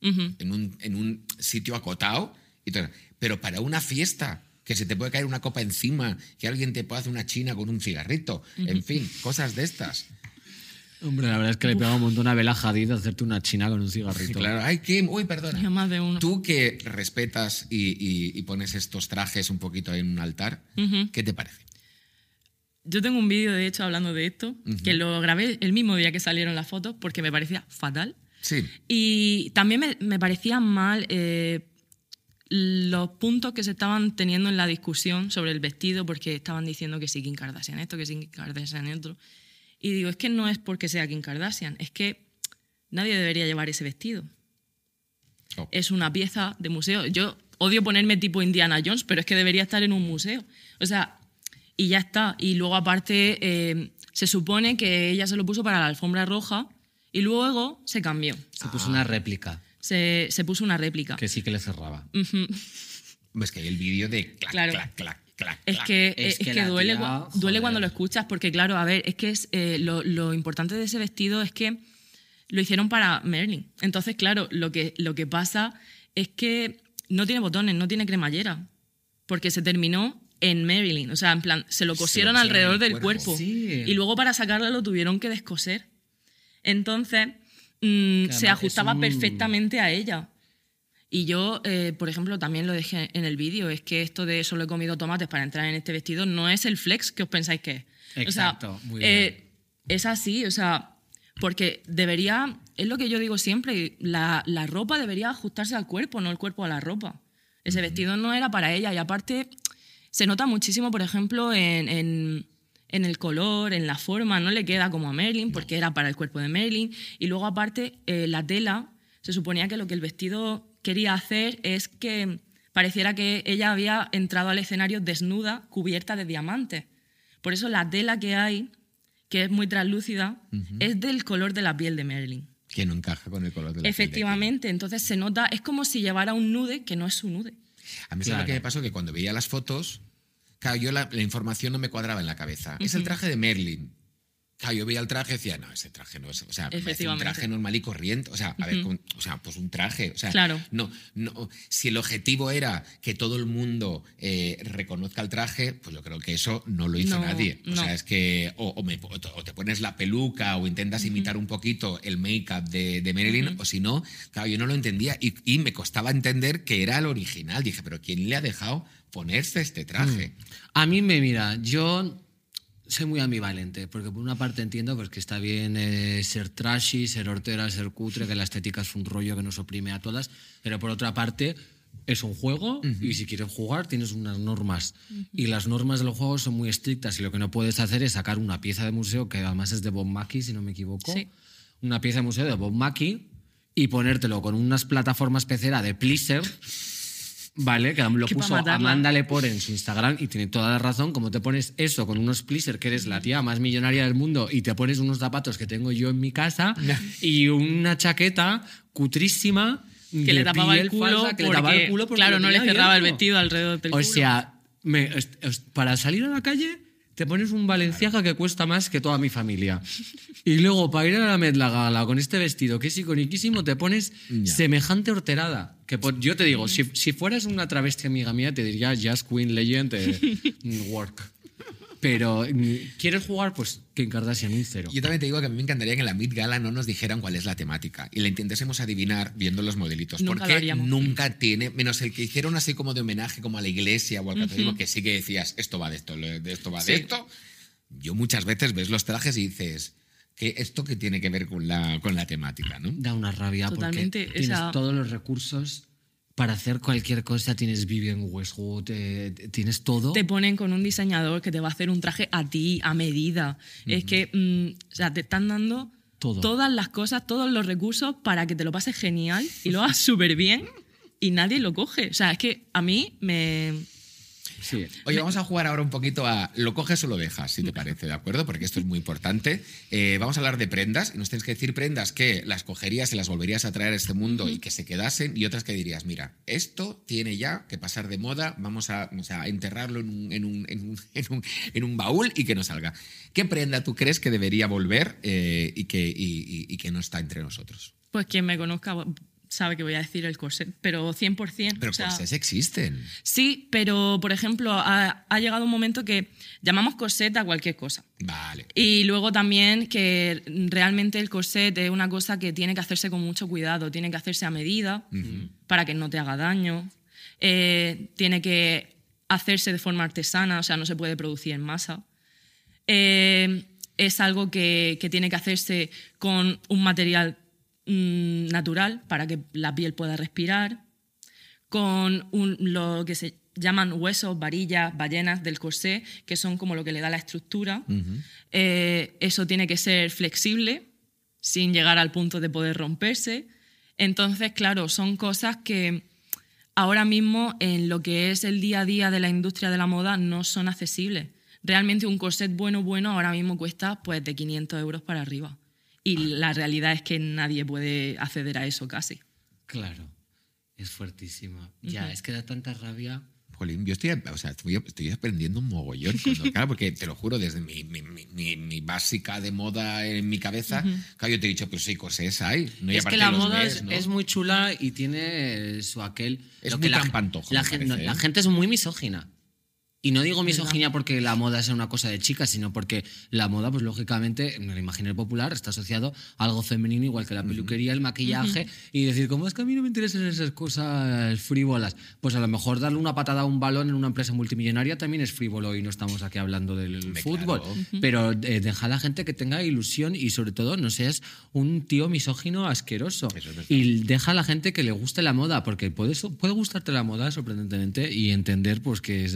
en un, en un sitio acotado, y todo, pero para una fiesta, que se te puede caer una copa encima, que alguien te pueda hacer una china con un cigarrito, en fin, cosas de estas. Hombre, la verdad es que le pega un montón a Bela Hadid hacerte una china con un cigarrito. Claro, ay, Kim, uy, perdona. Ya más de uno. Tú que respetas y, y- y pones estos trajes un poquito en un altar. ¿qué te parece? Yo tengo un vídeo, de hecho, hablando de esto, que lo grabé el mismo día que salieron las fotos porque me parecía fatal. Sí. Y también me, me parecía mal eh, los puntos que se estaban teniendo en la discusión sobre el vestido, porque estaban diciendo que sí Kim Kardashian esto, que sí Kim Kardashian esto. Y digo, es que no es porque sea Kim Kardashian, es que nadie debería llevar ese vestido. Oh. Es una pieza de museo. Yo odio ponerme tipo Indiana Jones, pero es que debería estar en un museo. O sea, y ya está. Y luego aparte, eh, se supone que ella se lo puso para la alfombra roja y luego se cambió. Se puso una réplica, Se, se puso una réplica. que sí que le cerraba. Es que hay el vídeo de clac, Claro. clac, clac, clac, Es que, Es es que duele, tía, duele cuando lo escuchas, porque claro, a ver, es que es, eh, lo, lo importante de ese vestido es que lo hicieron para Merlin. Entonces, claro, lo que, lo que pasa es que no tiene botones, no tiene cremallera, porque se terminó en Marilyn. O sea, en plan, se lo Se lo cosieron alrededor del cuerpo. cuerpo. Sí. Y luego para sacarla lo tuvieron que descoser. Entonces, mm, se ajustaba un- perfectamente a ella. Y yo, eh, por ejemplo, también lo dejé en el vídeo, es que esto de solo he comido tomates para entrar en este vestido no es el flex que os pensáis que es. Exacto, o sea, muy eh, es así, o sea, porque debería, es lo que yo digo siempre, la, la ropa debería ajustarse al cuerpo, no el cuerpo a la ropa. Ese vestido no era para ella y aparte se nota muchísimo, por ejemplo, en, en- en el color, en la forma, no le queda como a Merlin porque era para el cuerpo de Merlin. Y luego aparte, eh, la tela, se suponía que lo que el vestido quería hacer es que pareciera que ella había entrado al escenario desnuda, cubierta de diamantes. Por eso la tela que hay, que es muy translúcida, es del color de la piel de Merlin. Que no encaja con el color de la piel de Efectivamente, entonces se nota, es como si llevara un nude que no es su nude. A mí ¿sabes Claro. lo que me pasó? Que cuando veía las fotos, claro, yo la, la información no me cuadraba en la cabeza. Es el traje de Merlin. Claro, yo veía el traje y decía, no, ese traje no es. O sea, me un traje normal y corriente. O sea, a ver, con- o sea, pues un traje. O sea, Claro. no, no, si el objetivo era que todo el mundo eh, reconozca el traje, pues yo creo que eso no lo hizo No, nadie. O no. sea, es que o, o me- o te- o te pones la peluca o intentas imitar un poquito el make-up de, de Marilyn, o si no, claro, yo no lo entendía y, y me costaba entender que era el original. Dije, pero ¿quién le ha dejado ponerse este traje? A mí me mira, yo soy muy ambivalente, porque por una parte entiendo pues, que está bien eh, ser trashy, ser hortera, ser cutre, que la estética es un rollo que nos oprime a todas, pero por otra parte es un juego y si quieres jugar tienes unas normas. Y las normas del juego son muy estrictas y lo que no puedes hacer es sacar una pieza de museo que además es de Bob Mackie, si no me equivoco, Sí. una pieza de museo de Bob Mackie y ponértelo con unas plataformas pecera de Pleaser Vale, que lo Que puso. Amanda Lepore en su Instagram y tiene toda la razón. Como te pones eso con unos pleaser, que eres la tía más millonaria del mundo, y te pones unos zapatos que tengo yo en mi casa y una chaqueta cutrísima. Que le tapaba el culo, falsa, que le tapaba el culo porque claro, no le cerraba el vestido alrededor del O culo. sea, me- est- est- para salir a la calle te pones un Valenciaga que cuesta más que toda mi familia. Y luego para ir a la Met Gala con este vestido que es iconiquísimo te pones Ya. semejante horterada. Que yo te digo, si, si fueras una travesti amiga mía te diría Just Queen Legend eh, mm, Work. Pero mm, ¿quieres jugar? Pues Kim Kardashian un cero. Yo también te digo que a mí me encantaría que en la Met Gala no nos dijeran cuál es la temática y la intentásemos adivinar viendo los modelitos. Nunca lo porque haríamos. nunca tiene, menos el que hicieron así como de homenaje como a la iglesia o al catolicismo, que sí que decías, esto va de esto, de esto va Sí. de esto. Yo muchas veces ves los trajes y dices, que ¿esto qué tiene que ver con la, con la temática? ¿no? Da una rabia Totalmente, porque tienes esa- todos los recursos para hacer cualquier cosa. Tienes Vivian Westwood, eh, tienes todo. te ponen con un diseñador que te va a hacer un traje a ti, a medida. Es que, mm, o sea, te están dando Todo. todas las cosas, todos los recursos para que te lo pases genial y lo hagas súper bien y nadie lo coge. O sea, es que a mí me... Sí. Oye, vamos a jugar ahora un poquito a lo coges o lo dejas, si te parece, ¿de acuerdo? Porque esto es muy importante. Eh, vamos a hablar de prendas y nos tienes que decir prendas que las cogerías y las volverías a traer a este mundo y que se quedasen y otras que dirías, mira, esto tiene ya que pasar de moda, vamos a, o sea, enterrarlo en un, en, un, en, un, en, un, en un baúl y que no salga. ¿Qué prenda tú crees que debería volver eh, y, que, y, y- y que no está entre nosotros? Pues quien me conozca sabe que voy a decir el corset, pero 100%. Pero o sea, corsés existen. Sí, pero por ejemplo, ha, ha llegado un momento que llamamos corset a cualquier cosa. Vale. Y luego también que realmente el corset es una cosa que tiene que hacerse con mucho cuidado, tiene que hacerse a medida para que no te haga daño, eh, tiene que hacerse de forma artesana, o sea, no se puede producir en masa. Eh, es algo que, que tiene que hacerse con un material mm, natural para que la piel pueda respirar, con un- lo que se llaman huesos, varillas, ballenas del corsé, que son como lo que le da la estructura. Eh, eso tiene que ser flexible, sin llegar al punto de poder romperse. Entonces, claro, son cosas que ahora mismo en lo que es el día a día de la industria de la moda no son accesibles. Realmente un corset bueno, bueno, ahora mismo cuesta pues de 500 euros para arriba. Y la realidad es que nadie puede acceder a eso casi. Claro, es fuertísima. Ya, es que da tanta rabia. Jolín, yo estoy, o sea, estoy, estoy aprendiendo un mogollón. cuando- claro, porque te lo juro, desde mi, mi, mi- mi- mi básica de moda en mi cabeza, claro, yo te he dicho, pero sí, corsés hay. ¿no? Es que la moda es, ¿no? es muy chula y tiene su aquel. Es lo muy que la, trampantojo, La, me gen- parece, no, la ¿eh? gente es muy misógina. Y no digo misoginia porque la moda sea una cosa de chicas, sino porque la moda, pues lógicamente, en el imaginario popular está asociado a algo femenino, igual que la peluquería, el maquillaje, y decir, ¿cómo es que a mí no me interesan esas cosas frívolas? Pues a lo mejor darle una patada a un balón en una empresa multimillonaria también es frívolo y no estamos aquí hablando del fútbol. claro. Pero eh, deja a la gente que tenga ilusión y sobre todo no seas un tío misógino asqueroso. Es y deja a la gente que le guste la moda, porque puede, puede gustarte la moda sorprendentemente y entender pues que es-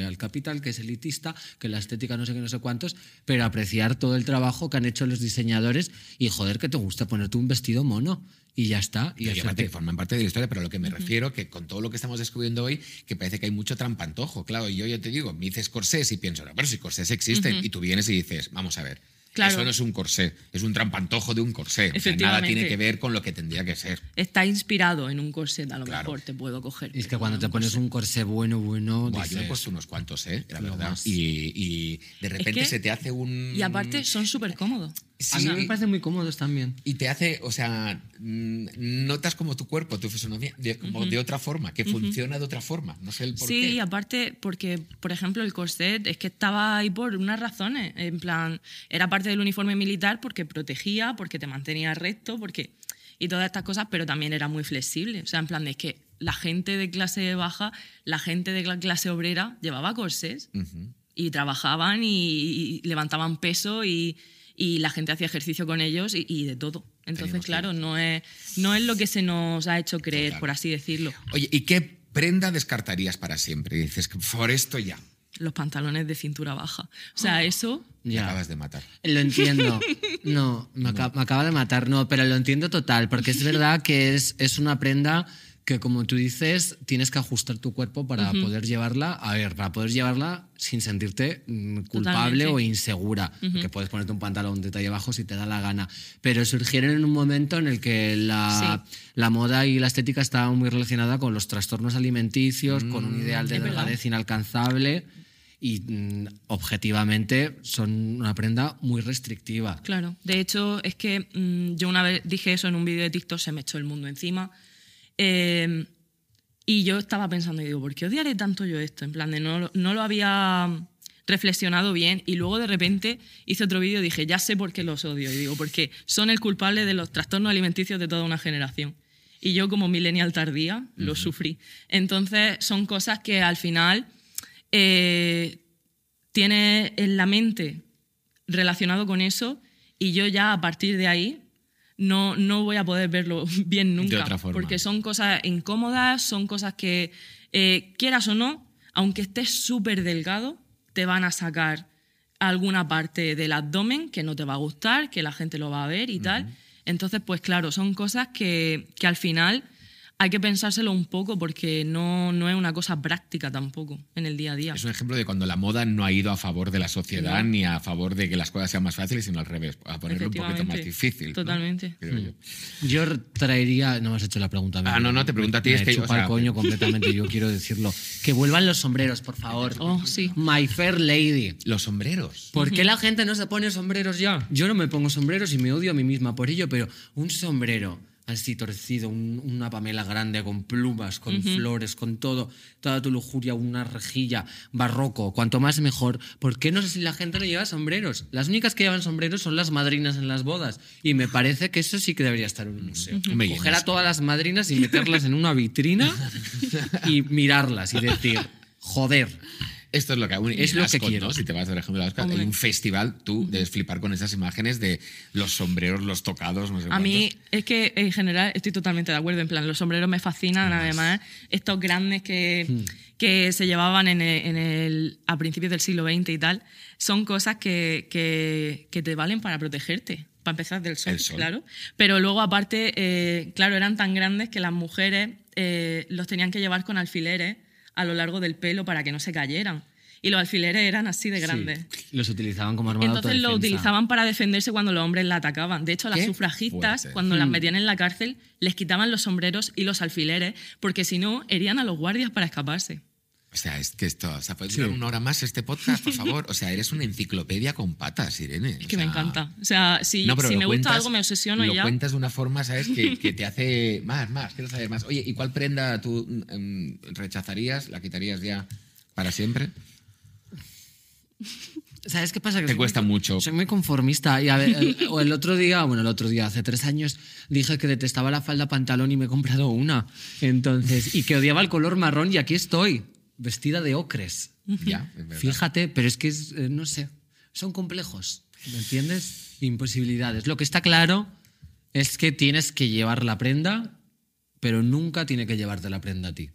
al capital, que es elitista, que la estética no sé qué, no sé cuántos, pero apreciar todo el trabajo que han hecho los diseñadores y joder que te gusta ponerte un vestido mono y ya está. Y aparte que forman parte de la historia, pero a lo que me refiero, que con todo lo que estamos descubriendo hoy, que parece que hay mucho trampantojo. Claro, y yo ya te digo, me dices corsés y pienso, no, pero si corsés existen, y tú vienes y dices, vamos a ver, Claro. eso no es un corsé, es un trampantojo de un corsé. O sea, nada tiene que ver con lo que tendría que ser. Está inspirado en un corset, a lo Claro. mejor te puedo coger. Y es que cuando te pones un corsé bueno, bueno, Buah, yo me he puesto unos cuantos, ¿eh? La verdad. Y, y de repente que- se te hace un... Y aparte son súper cómodos. A mí Sí, me parecen muy cómodos también. Y te hace, o sea, mm, notas como tu cuerpo, tu fisonomía, de, como de otra forma, que funciona de otra forma. No sé el por Sí, qué. y aparte, porque, por ejemplo, el corset es que estaba ahí por unas razones. En plan, era parte del uniforme militar porque protegía, porque te mantenía recto, porque. Y todas estas cosas, pero también era muy flexible. O sea, en plan, es que la gente de clase baja, la gente de la clase obrera llevaba corsés Ujú. y trabajaban y, y levantaban peso y, y la gente hacía ejercicio con ellos y, y de todo. Entonces, Tenemos claro, no es, no es lo que se nos ha hecho creer, por así decirlo. Oye, ¿y qué prenda descartarías para siempre? Y dices, por esto ya. Los pantalones de cintura baja. O sea, eso Me Ya. acabas de matar. Lo entiendo. No, me, aca- me acaba de matar, no, pero lo entiendo total, porque es verdad que es, es una prenda que, como tú dices, tienes que ajustar tu cuerpo para poder llevarla, a ver, para poder llevarla sin sentirte mm, culpable Totalmente. o insegura, porque puedes ponerte un pantalón de talla bajo si te da la gana, pero surgieron en un momento en el que la, la moda y la estética estaban muy relacionada con los trastornos alimenticios, con un ideal de delgadez inalcanzable. Y mm, objetivamente son una prenda muy restrictiva. Claro, de hecho es que mm, yo una vez dije eso en un vídeo de TikTok, se me echó el mundo encima. Eh, y yo estaba pensando, y digo, ¿por qué odiaré tanto yo esto? En plan, de no, lo- no lo había reflexionado bien y luego de repente hice otro vídeo y dije, ya sé por qué los odio. Y digo, porque son el culpable de los trastornos alimenticios de toda una generación. Y yo como millennial tardía lo sufrí. Entonces son cosas que al final eh, tienes en la mente relacionado con eso y yo ya a partir de ahí no, no voy a poder verlo bien nunca. otra forma. Porque son cosas incómodas, son cosas que, eh, quieras o no, aunque estés súper delgado, te van a sacar alguna parte del abdomen que no te va a gustar, que la gente lo va a ver y tal. Entonces, pues claro, son cosas que, que al final hay que pensárselo un poco porque no, no es una cosa práctica tampoco en el día a día. Es un ejemplo de cuando la moda no ha ido a favor de la sociedad No. ni a favor de que las cosas sean más fáciles, sino al revés, a ponerlo un poquito más difícil. ¿no? Totalmente. Creo yo. Yo traería. No me has hecho la pregunta. Ah, no, no, te pregunto a ti, Me es que, chupa o sea, coño completamente, yo quiero decirlo. Que vuelvan los sombreros, por favor. Oh, sí. My fair lady. Los sombreros. ¿Por qué la gente no se pone sombreros ya? Yo no me pongo sombreros y me odio a mí misma por ello, pero un sombrero así torcido, un- una pamela grande con plumas, con flores, con todo, toda tu lujuria, una rejilla, barroco, cuanto más mejor. ¿Por qué no sé si la gente no lleva sombreros? Las únicas que llevan sombreros son las madrinas en las bodas y me parece que eso sí que debería estar en un museo. Coger a todas las madrinas y meterlas en una vitrina y mirarlas y decir, joder. Esto es lo que hay. Es lo que quiero. Si te vas, por ejemplo, a Ascot, hay un festival, tú debes flipar con esas imágenes de los sombreros, los tocados, no sé A mí es que en general estoy totalmente de acuerdo. En plan, los sombreros me fascinan. Además, estos grandes que, Hmm. que se llevaban en el, en el- a principios del siglo XX y tal, son cosas que, que- que te valen para protegerte. Para empezar del sol, El sol. claro. Pero luego, aparte, eh, claro, eran tan grandes que las mujeres eh, los tenían que llevar con alfileres a lo largo del pelo para que no se cayeran. Y los alfileres eran así de grandes. Sí, los utilizaban como arma de Entonces lo utilizaban para defenderse cuando los hombres la atacaban. De hecho, las Qué sufragistas, fuerte. cuando las metían en la cárcel, les quitaban los sombreros y los alfileres, porque si no, herían a los guardias para escaparse. O sea, es que esto, o sea, puede durar una hora más este podcast, por favor. O sea, eres una enciclopedia con patas, Irene. Es que me encanta. O sea, si, No, me cuentas- gusta algo, me obsesiono Lo y ya. cuentas de una forma, ¿sabes? Que, que te hace más, más, quiero saber más. Oye, ¿y cuál prenda tú mm, rechazarías, la quitarías ya para siempre? ¿Sabes qué pasa? Que Te cuesta muy- mucho. Soy muy conformista. Y a ver, el, o el otro día, bueno, el otro día, hace tres años, dije que detestaba la falda pantalón y me he comprado una. Entonces, y que odiaba el color marrón y aquí estoy, vestida de ocres. Ya. Fíjate, pero es que es, eh, no sé, son complejos, ¿me entiendes? Imposibilidades. Lo que está claro es que tienes que llevar la prenda, pero nunca tiene que llevarte la prenda a ti.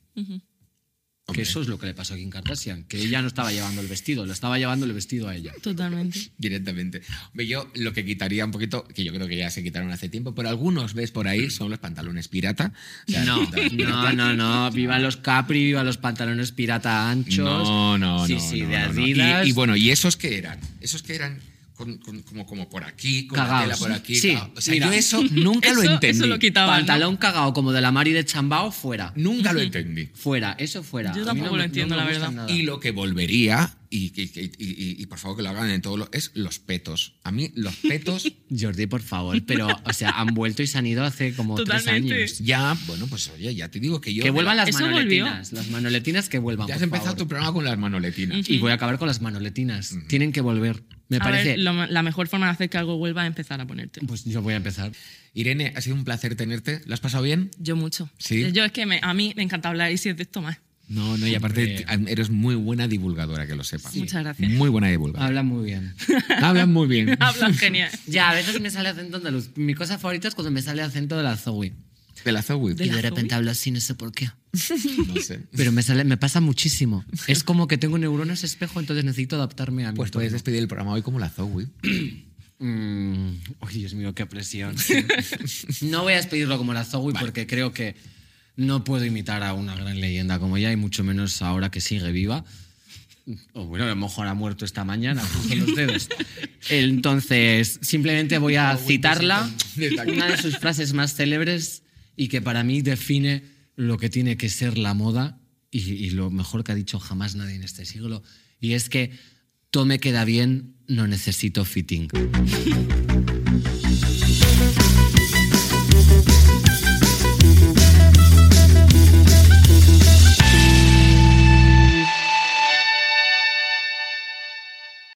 Hombre. Que eso es lo que le pasó a Kim Kardashian, que ella no estaba llevando el vestido, le estaba llevando el vestido a ella. Totalmente. Directamente. Hombre, yo lo que quitaría un poquito, que yo creo que ya se quitaron hace tiempo, pero algunos ves por ahí son los pantalones pirata. O sea, No, no, no, no. Viva los Capri, viva los pantalones pirata anchos. No, no, sí, no. Sí, no, de no, no. Adidas. Y, y bueno, ¿y esos qué eran? Esos que eran con- con- como, como por aquí, con la Cagaos. tela por aquí. Sí, cagao. o sea, mira. yo eso nunca lo entendí. eso lo quitaban, ¿no? Pantalón cagado como de la Mari de Chambao, fuera. Nunca lo entendí. Fuera, eso fuera. Yo tampoco lo entiendo, la verdad. nada. Y lo que volvería, y, y- y- y- y por favor que lo hagan en todo lo, es los petos. A mí los petos, Jordi, por favor, pero, o sea, han vuelto y se han ido hace como Totalmente. tres años. ya, bueno, pues oye, ya te digo que yo... Que vuelvan las volvió. manoletinas. Las manoletinas que vuelvan. Ya has por empezado favor. tu programa con las manoletinas. Y voy a acabar con las manoletinas. Tienen que volver. Me A parece. ver, lo- la mejor forma de hacer que algo vuelva es empezar a ponerte. Pues yo voy a empezar. Irene, ha sido un placer tenerte. ¿Lo has pasado bien? Yo mucho. Sí. Yo es que me- a mí me encanta hablar y si es de esto más. No, no, y aparte eres muy buena divulgadora, que lo sepas. Muchas gracias. Muy buena divulgadora. Habla muy bien. Hablan muy bien. Hablan genial. Ya, a veces me sale acento andaluz. Mi cosa favorita es cuando me sale acento de la Zoe. De la Zoe. De Y la de repente hablo así, no sé por qué. No sé. Pero me, sale, me pasa muchísimo. Es como que tengo neuronas espejo, entonces necesito adaptarme a mi Pues puedes despedir el programa hoy como la Zoe. Mm, Uy, Dios mío, qué presión. no voy a despedirlo como la Zoe porque creo que no puedo imitar a una gran leyenda como ella y mucho menos ahora que sigue viva. O bueno, a lo mejor ha muerto esta mañana, cruzo los dedos. Entonces, simplemente voy a citarla, una de sus frases más célebres y que para mí define lo que tiene que ser la moda y, lo mejor que ha dicho jamás nadie en este siglo. Y es que todo me queda bien, no necesito fitting.